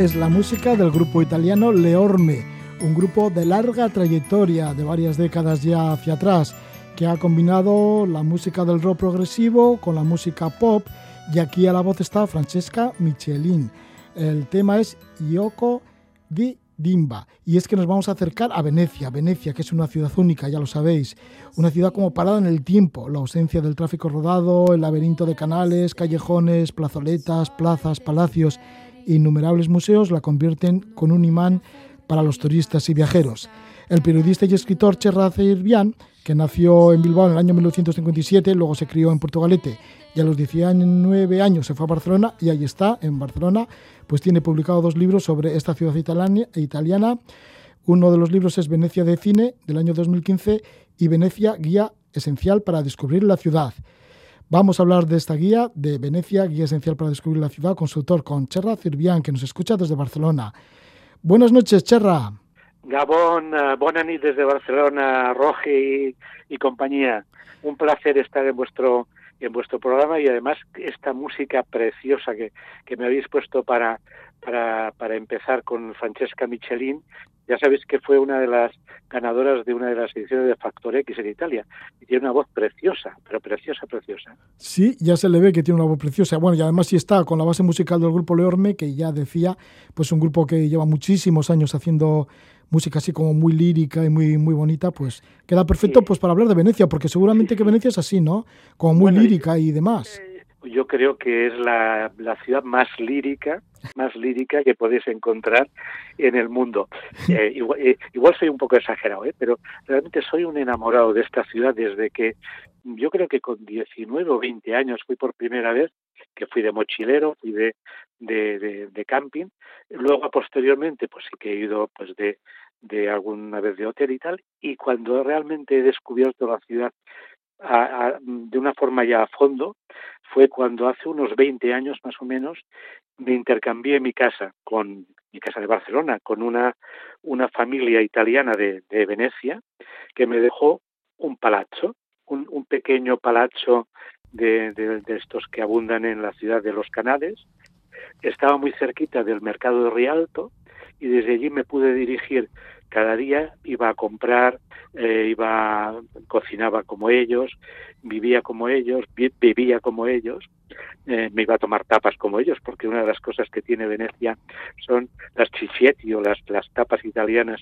Es la música del grupo italiano Leorme, un grupo de larga trayectoria, de varias décadas ya hacia atrás, que ha combinado la música del rock progresivo con la música pop y aquí a la voz está Francesca Michelin. El tema es Yoko di Dimba. Y es que nos vamos a acercar a Venecia, Venecia, que es una ciudad única, ya lo sabéis, una ciudad como parada en el tiempo, la ausencia del tráfico rodado, el laberinto de canales, callejones, plazoletas, plazas, palacios innumerables museos la convierten con un imán para los turistas y viajeros. El periodista y escritor Cherra Irbián, que nació en Bilbao en el año 1957, luego se crió en Portugalete y a los 19 años se fue a Barcelona y ahí está, en Barcelona, pues tiene publicado dos libros sobre esta ciudad italiana. Uno de los libros es Venecia de Cine, del año 2015, y Venecia, Guía Esencial para Descubrir la Ciudad. Vamos a hablar de esta guía de Venecia, guía esencial para descubrir la ciudad, con su autor, con Cherra Cirbián, que nos escucha desde Barcelona. Buenas noches, Cherra.
Gabón, uh, Bonani desde Barcelona, Roge y, y, compañía. Un placer estar en vuestro en vuestro programa y además esta música preciosa que, que me habéis puesto para, para, para empezar con Francesca Michelin. Ya sabéis que fue una de las ganadoras de una de las ediciones de Factor X en Italia. Y tiene una voz preciosa, pero preciosa, preciosa.
Sí, ya se le ve que tiene una voz preciosa. Bueno, y además sí está con la base musical del grupo Leorme, que ya decía, pues un grupo que lleva muchísimos años haciendo música así como muy lírica y muy, muy bonita, pues queda perfecto pues para hablar de Venecia, porque seguramente que Venecia es así, ¿no? Como muy lírica y demás.
Eh, yo creo que es la, la, ciudad más lírica, más lírica que podéis encontrar en el mundo. [LAUGHS] Eh, igual, eh, igual, soy un poco exagerado, ¿eh? pero realmente soy un enamorado de esta ciudad desde que yo creo que con 19 o 20 años fui por primera vez, que fui de mochilero, fui de, de, de, de camping. Luego, posteriormente, pues sí que he ido pues de, de alguna vez de hotel y tal. Y cuando realmente he descubierto la ciudad de una forma ya a fondo, fue cuando hace unos 20 años más o menos me intercambié mi casa con mi casa de Barcelona con una, una familia italiana de, de Venecia que me dejó un palazzo, un, un pequeño palazzo de, de, de, estos que abundan en la ciudad de los Canales. Estaba muy cerquita del mercado de Rialto y desde allí me pude dirigir cada día iba a comprar, eh, iba, cocinaba como ellos, vivía como ellos, vivía como ellos, eh, me iba a tomar tapas como ellos, porque una de las cosas que tiene Venecia son las chichietti o las, las tapas italianas.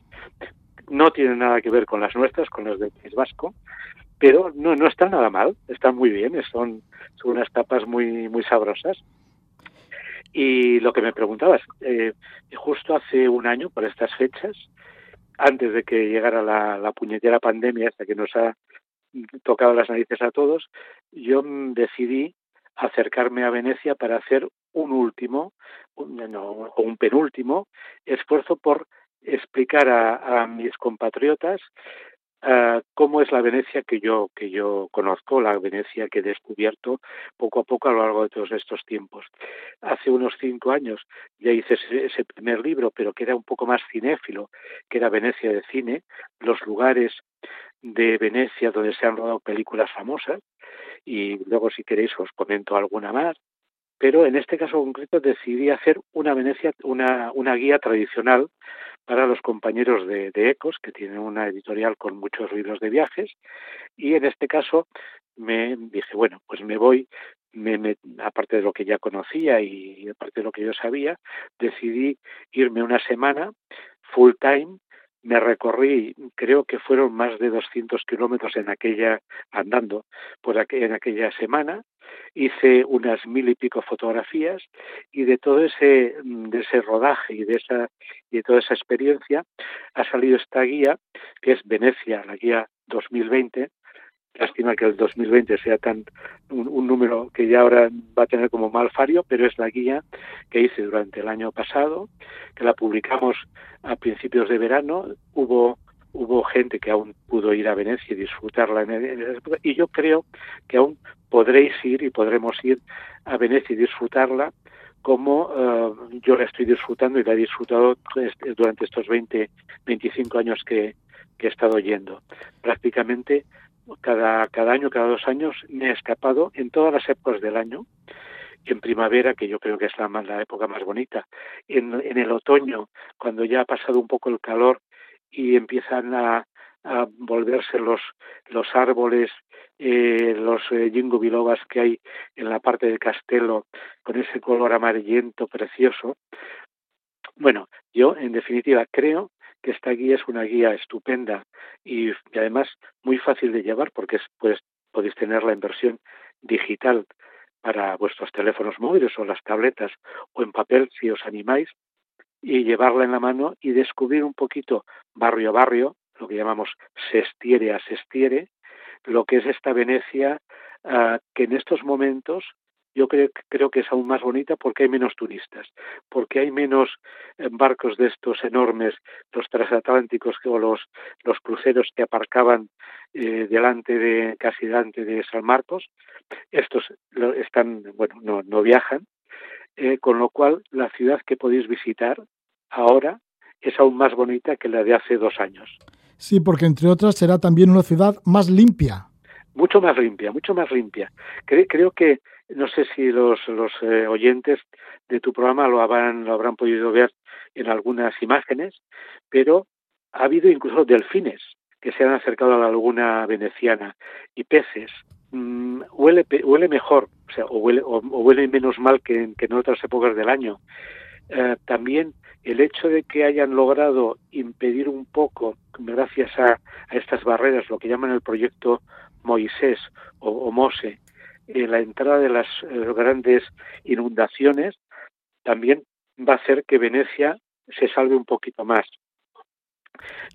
No tienen nada que ver con las nuestras, con las del País Vasco, pero no, no están nada mal, están muy bien, son, son unas tapas muy, muy sabrosas. Y lo que me preguntabas, eh, justo hace un año, por estas fechas, antes de que llegara la, puñetera pandemia hasta que nos ha tocado las narices a todos, yo decidí acercarme a Venecia para hacer un último un, no, un penúltimo esfuerzo por explicar a mis compatriotas uh, cómo es la Venecia que yo que yo conozco, la Venecia que he descubierto poco a poco a lo largo de todos estos tiempos. Hace unos cinco años ya hice ese, ese primer libro, pero que era un poco más cinéfilo, que era Venecia de cine, los lugares de Venecia donde se han rodado películas famosas y luego si queréis os comento alguna más pero en este caso concreto decidí hacer una Venecia, una, una guía tradicional para los compañeros de, de, Ecos, que tienen una editorial con muchos libros de viajes, y en este caso me dije, bueno, pues me voy, me, me, aparte de lo que ya conocía y, y aparte de lo que yo sabía, decidí irme una semana full time me recorrí, creo que fueron más de 200 kilómetros en aquella, andando por aqu en aquella semana, hice unas mil y pico fotografías y de todo ese, de ese rodaje y de esa, y de toda esa experiencia ha salido esta guía, que es Venecia, la guía 2020, lástima que el 2020 sea tan un, número que ya ahora va a tener como malfario, pero es la guía que hice durante el año pasado, que la publicamos a principios de verano. Hubo hubo gente que aún pudo ir a Venecia y disfrutarla en el, y yo creo que aún podréis ir y podremos ir a Venecia y disfrutarla como uh, yo la estoy disfrutando y la he disfrutado durante estos 20, 25 años que he estado yendo. Prácticamente cada, cada año, cada dos años, me he escapado en todas las épocas del año, en primavera, que yo creo que es la, la época más bonita, en, en el otoño, cuando ya ha pasado un poco el calor y empiezan a, a volverse los, los árboles, eh, los eh, jingo bilobas que hay en la parte del castelo, con ese color amarillento precioso. Bueno, yo en definitiva creo que esta guía es una guía estupenda y, además muy fácil de llevar porque es, pues, podéis tenerla en versión digital para vuestros teléfonos móviles o las tabletas o en papel si os animáis y llevarla en la mano y descubrir un poquito barrio a barrio, lo que llamamos sestiere a sestiere, lo que es esta Venecia uh, que en estos momentos yo creo, creo que es aún más bonita porque hay menos turistas, porque hay menos barcos de estos enormes, los transatlánticos o los, los cruceros que aparcaban eh, delante de, casi delante de San Marcos. Estos están, bueno, no, no viajan, eh, con lo cual la ciudad que podéis visitar ahora es aún más bonita que la de hace dos años.
Sí, porque entre otras será también una ciudad más limpia
mucho más limpia, mucho más limpia. creo que, no sé si los, eh, oyentes de tu programa lo habrán, lo habrán podido ver en algunas imágenes, pero ha habido incluso delfines que se han acercado a la laguna veneciana y peces. Mm, huele, huele mejor, o sea, o huele, o, huele menos mal que, en otras épocas del año. Eh, también el hecho de que hayan logrado impedir un poco, gracias a, estas barreras, lo que llaman el proyecto Moisés o, Mose, eh, la entrada de las eh, grandes inundaciones, también va a hacer que Venecia se salve un poquito más.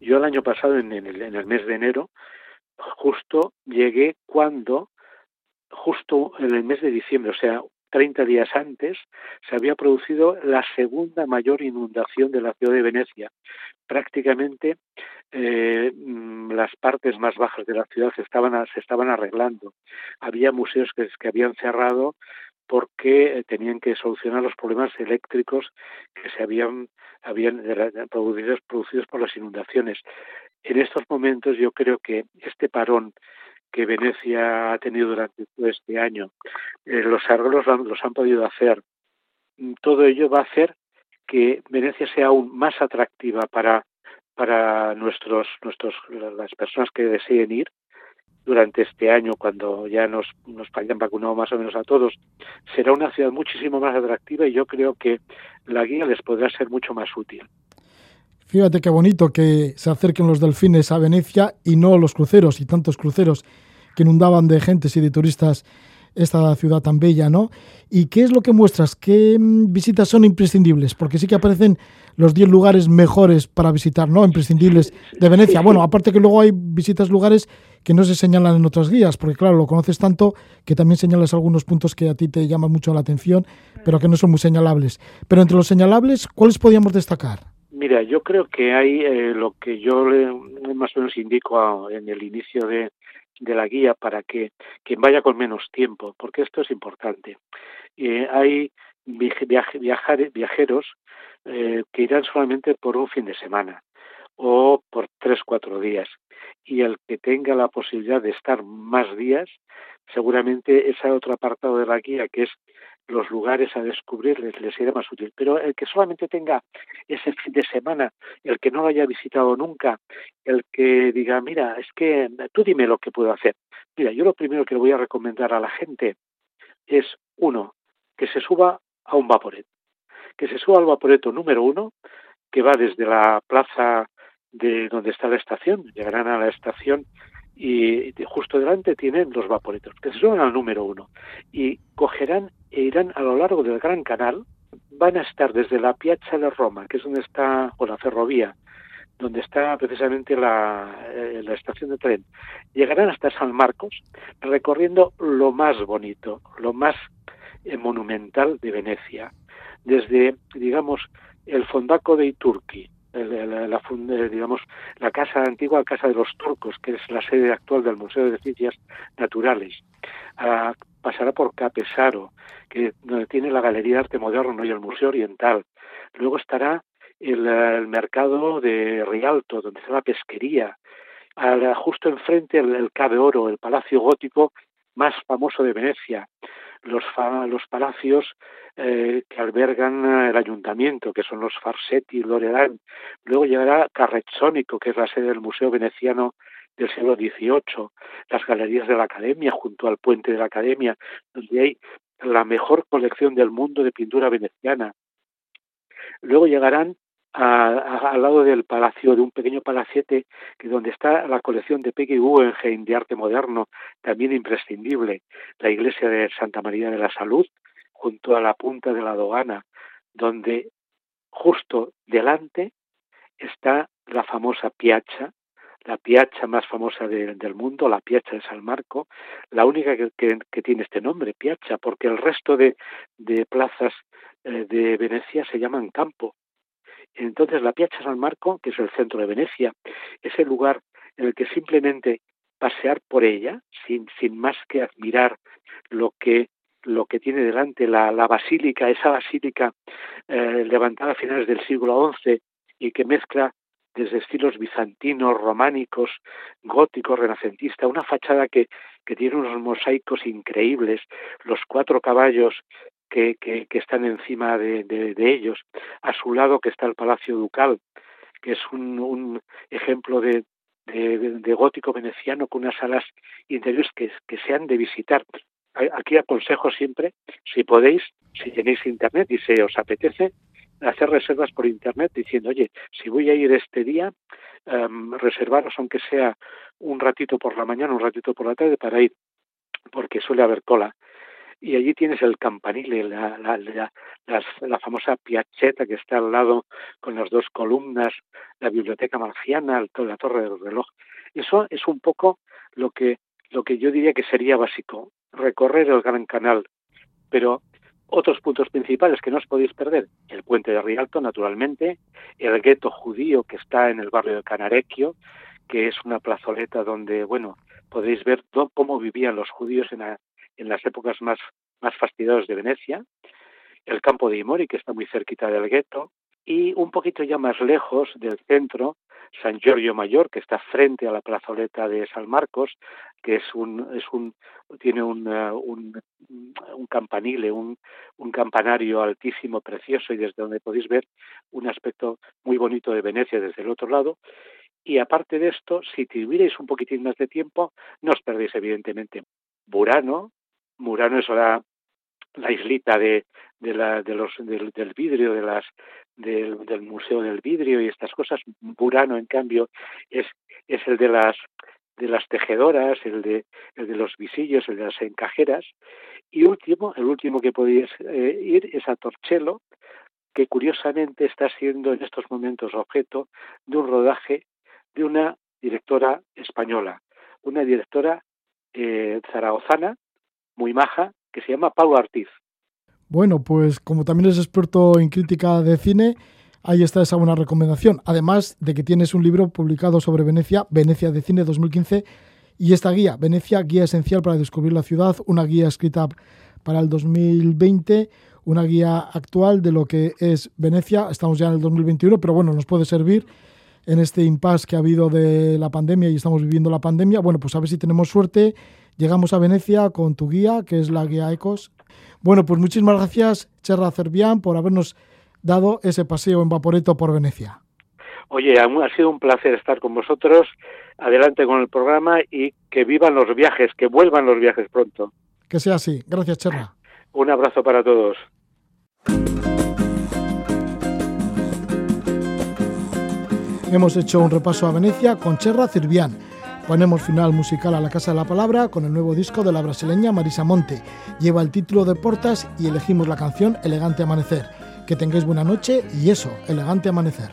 Yo el año pasado, en el, en el mes de enero, justo llegué cuando, justo en el mes de diciembre, o sea, 30 días antes, se había producido la segunda mayor inundación de la ciudad de Venecia. Prácticamente eh, mm, las partes más bajas de la ciudad se estaban, se estaban arreglando. Había museos que, que habían cerrado porque eh, tenían que solucionar los problemas eléctricos que se habían, habían producidos, producidos por las inundaciones. En estos momentos yo creo que este parón que Venecia ha tenido durante todo este año, eh, los arreglos los han podido hacer. Todo ello va a hacer que Venecia sea aún más atractiva para para nuestros nuestros las personas que deseen ir durante este año cuando ya nos nos hayan vacunado más o menos a todos será una ciudad muchísimo más atractiva y yo creo que la guía les podrá ser mucho más útil.
Fíjate qué bonito que se acerquen los delfines a Venecia y no los cruceros y tantos cruceros que inundaban de gentes y de turistas esta ciudad tan bella, ¿no? ¿Y qué es lo que muestras? ¿Qué mm, visitas son imprescindibles? Porque sí que aparecen los 10 lugares mejores para visitar, ¿no? Imprescindibles de Venecia. Bueno, aparte que luego hay visitas lugares que no se señalan en otras guías, porque claro, lo conoces tanto que también señalas algunos puntos que a ti te llaman mucho la atención, pero que no son muy señalables. Pero entre los señalables, ¿cuáles podríamos destacar?
Mira, yo creo que hay eh, lo que yo más o menos indico en el inicio de, de la guía para que quien vaya con menos tiempo, porque esto es importante. Eh, hay viajeros eh, que irán solamente por un fin de semana o por tres, cuatro días. Y el que tenga la posibilidad de estar más días, seguramente ese otro apartado de la guía que es los lugares a descubrir les, les será más útil. Pero el que solamente tenga ese fin de semana, el que no lo haya visitado nunca, el que diga, mira, es que tú dime lo que puedo hacer. Mira, yo lo primero que le voy a recomendar a la gente es, uno, que se suba a un vaporet. Que se suba al vaporeto número uno, que va desde la plaza de donde está la estación, llegarán a la estación y justo delante tienen los vaporetos, que se suben al número uno. Y cogerán e irán a lo largo del Gran Canal, van a estar desde la Piazza de Roma, que es donde está, o la ferrovía, donde está precisamente la, eh, estación de tren, llegarán hasta San Marcos, recorriendo lo más bonito, lo más eh, monumental de Venecia, desde, digamos, el Fondaco de Iturqui, la, digamos, la casa antigua casa de los turcos, que es la sede actual del Museo de Ciencias Naturales. Ah, pasará por Capesaro, que donde tiene la Galería de Arte Moderno y el Museo Oriental. Luego estará el, mercado de Rialto, donde está la pesquería. justo enfrente el, el Cabe Oro, el palacio gótico más famoso de Venecia los, los palacios eh, que albergan eh, el ayuntamiento, que son los Farsetti Loredán. Luego llegará Carrezzonico, que es la sede del Museo Veneciano del siglo XVIII, las galerías de la Academia, junto al puente de la Academia, donde hay la mejor colección del mundo de pintura veneciana. Luego llegarán al lado del palacio, de un pequeño palaciete, que donde está la colección de Peggy Guggenheim de arte moderno, también imprescindible, la iglesia de Santa María de la Salud, junto a la punta de la dogana, donde justo delante está la famosa Piazza, la piazza más famosa del mundo, la Piazza de San Marco, la única que, tiene este nombre, Piazza, porque el resto de, plazas eh, de Venecia se llaman campo, entonces la Piazza San Marco, que es el centro de Venecia, es el lugar en el que simplemente pasear por ella, sin, sin más que admirar lo que lo que tiene delante la, la basílica, esa basílica eh, levantada a finales del siglo XI y que mezcla desde estilos bizantinos, románicos, góticos, renacentista, una fachada que, que tiene unos mosaicos increíbles, los cuatro caballos que, están encima de, ellos, a su lado que está el Palacio Ducal, que es un, ejemplo de, gótico veneciano con unas salas interiores que, que se han de visitar. Aquí aconsejo siempre, si podéis, si tenéis internet y se os apetece, hacer reservas por internet diciendo, oye, si voy a ir este día, um, reservaros aunque sea un ratito por la mañana, un ratito por la tarde para ir, porque suele haber cola. Y allí tienes el campanile, la, la, la, famosa piacheta que está al lado con las dos columnas, la biblioteca marciana, la torre del reloj. Eso es un poco lo que, lo que yo diría que sería básico, recorrer el Gran Canal. Pero otros puntos principales que no os podéis perder, el puente de Rialto, naturalmente, el gueto judío que está en el barrio de Canarecchio, que es una plazoleta donde, bueno, podéis ver cómo vivían los judíos en, en las épocas más, más fastidiosas de Venecia, el campo de Imori, que está muy cerquita del gueto, y un poquito ya más lejos del centro, San Giorgio Mayor, que está frente a la plazoleta de San Marcos, que es un, es un tiene un, un, un campanile, un, un campanario altísimo, precioso, y desde donde podéis ver un aspecto muy bonito de Venecia desde el otro lado. Y aparte de esto, si tuvierais un poquitín más de tiempo, no os perdéis evidentemente Burano. Murano es ahora la islita de, de, la, de los, del, del vidrio, de las, del, del, Museo del Vidrio y estas cosas. Burano, en cambio, es, es el de las de las tejedoras, el de, el de los visillos, el de las encajeras. Y último, el último que podéis eh, ir es a Torcello, que curiosamente está siendo en estos momentos objeto de un rodaje de una directora española, una directora eh, zaragozana, muy maja, que se llama Pablo Artiz.
Bueno, pues como también es experto en crítica de cine, ahí está esa buena recomendación. Además de que tienes un libro publicado sobre Venecia, Venecia de Cine 2015, y esta guía, Venecia, guía esencial para descubrir la ciudad, una guía escrita para el 2020, una guía actual de lo que es Venecia. Estamos ya en el 2021, pero bueno, nos puede servir en este impasse que ha habido de la pandemia y estamos viviendo la pandemia. Bueno, pues a ver si tenemos suerte. Llegamos a Venecia con tu guía, que es la guía Ecos. Bueno, pues muchísimas gracias, Cherra Cervián, por habernos dado ese paseo en Vaporeto por Venecia.
Oye, ha sido un placer estar con vosotros. Adelante con el programa y que vivan los viajes, que vuelvan los viajes pronto.
Que sea así. Gracias, Cherra.
Un abrazo para todos.
Hemos hecho un repaso a Venecia con Cherra Cirvián. Ponemos final musical a la Casa de la Palabra con el nuevo disco de la brasileña Marisa Monte. Lleva el título de Portas y elegimos la canción Elegante Amanecer. Que tengáis buena noche y eso, Elegante Amanecer.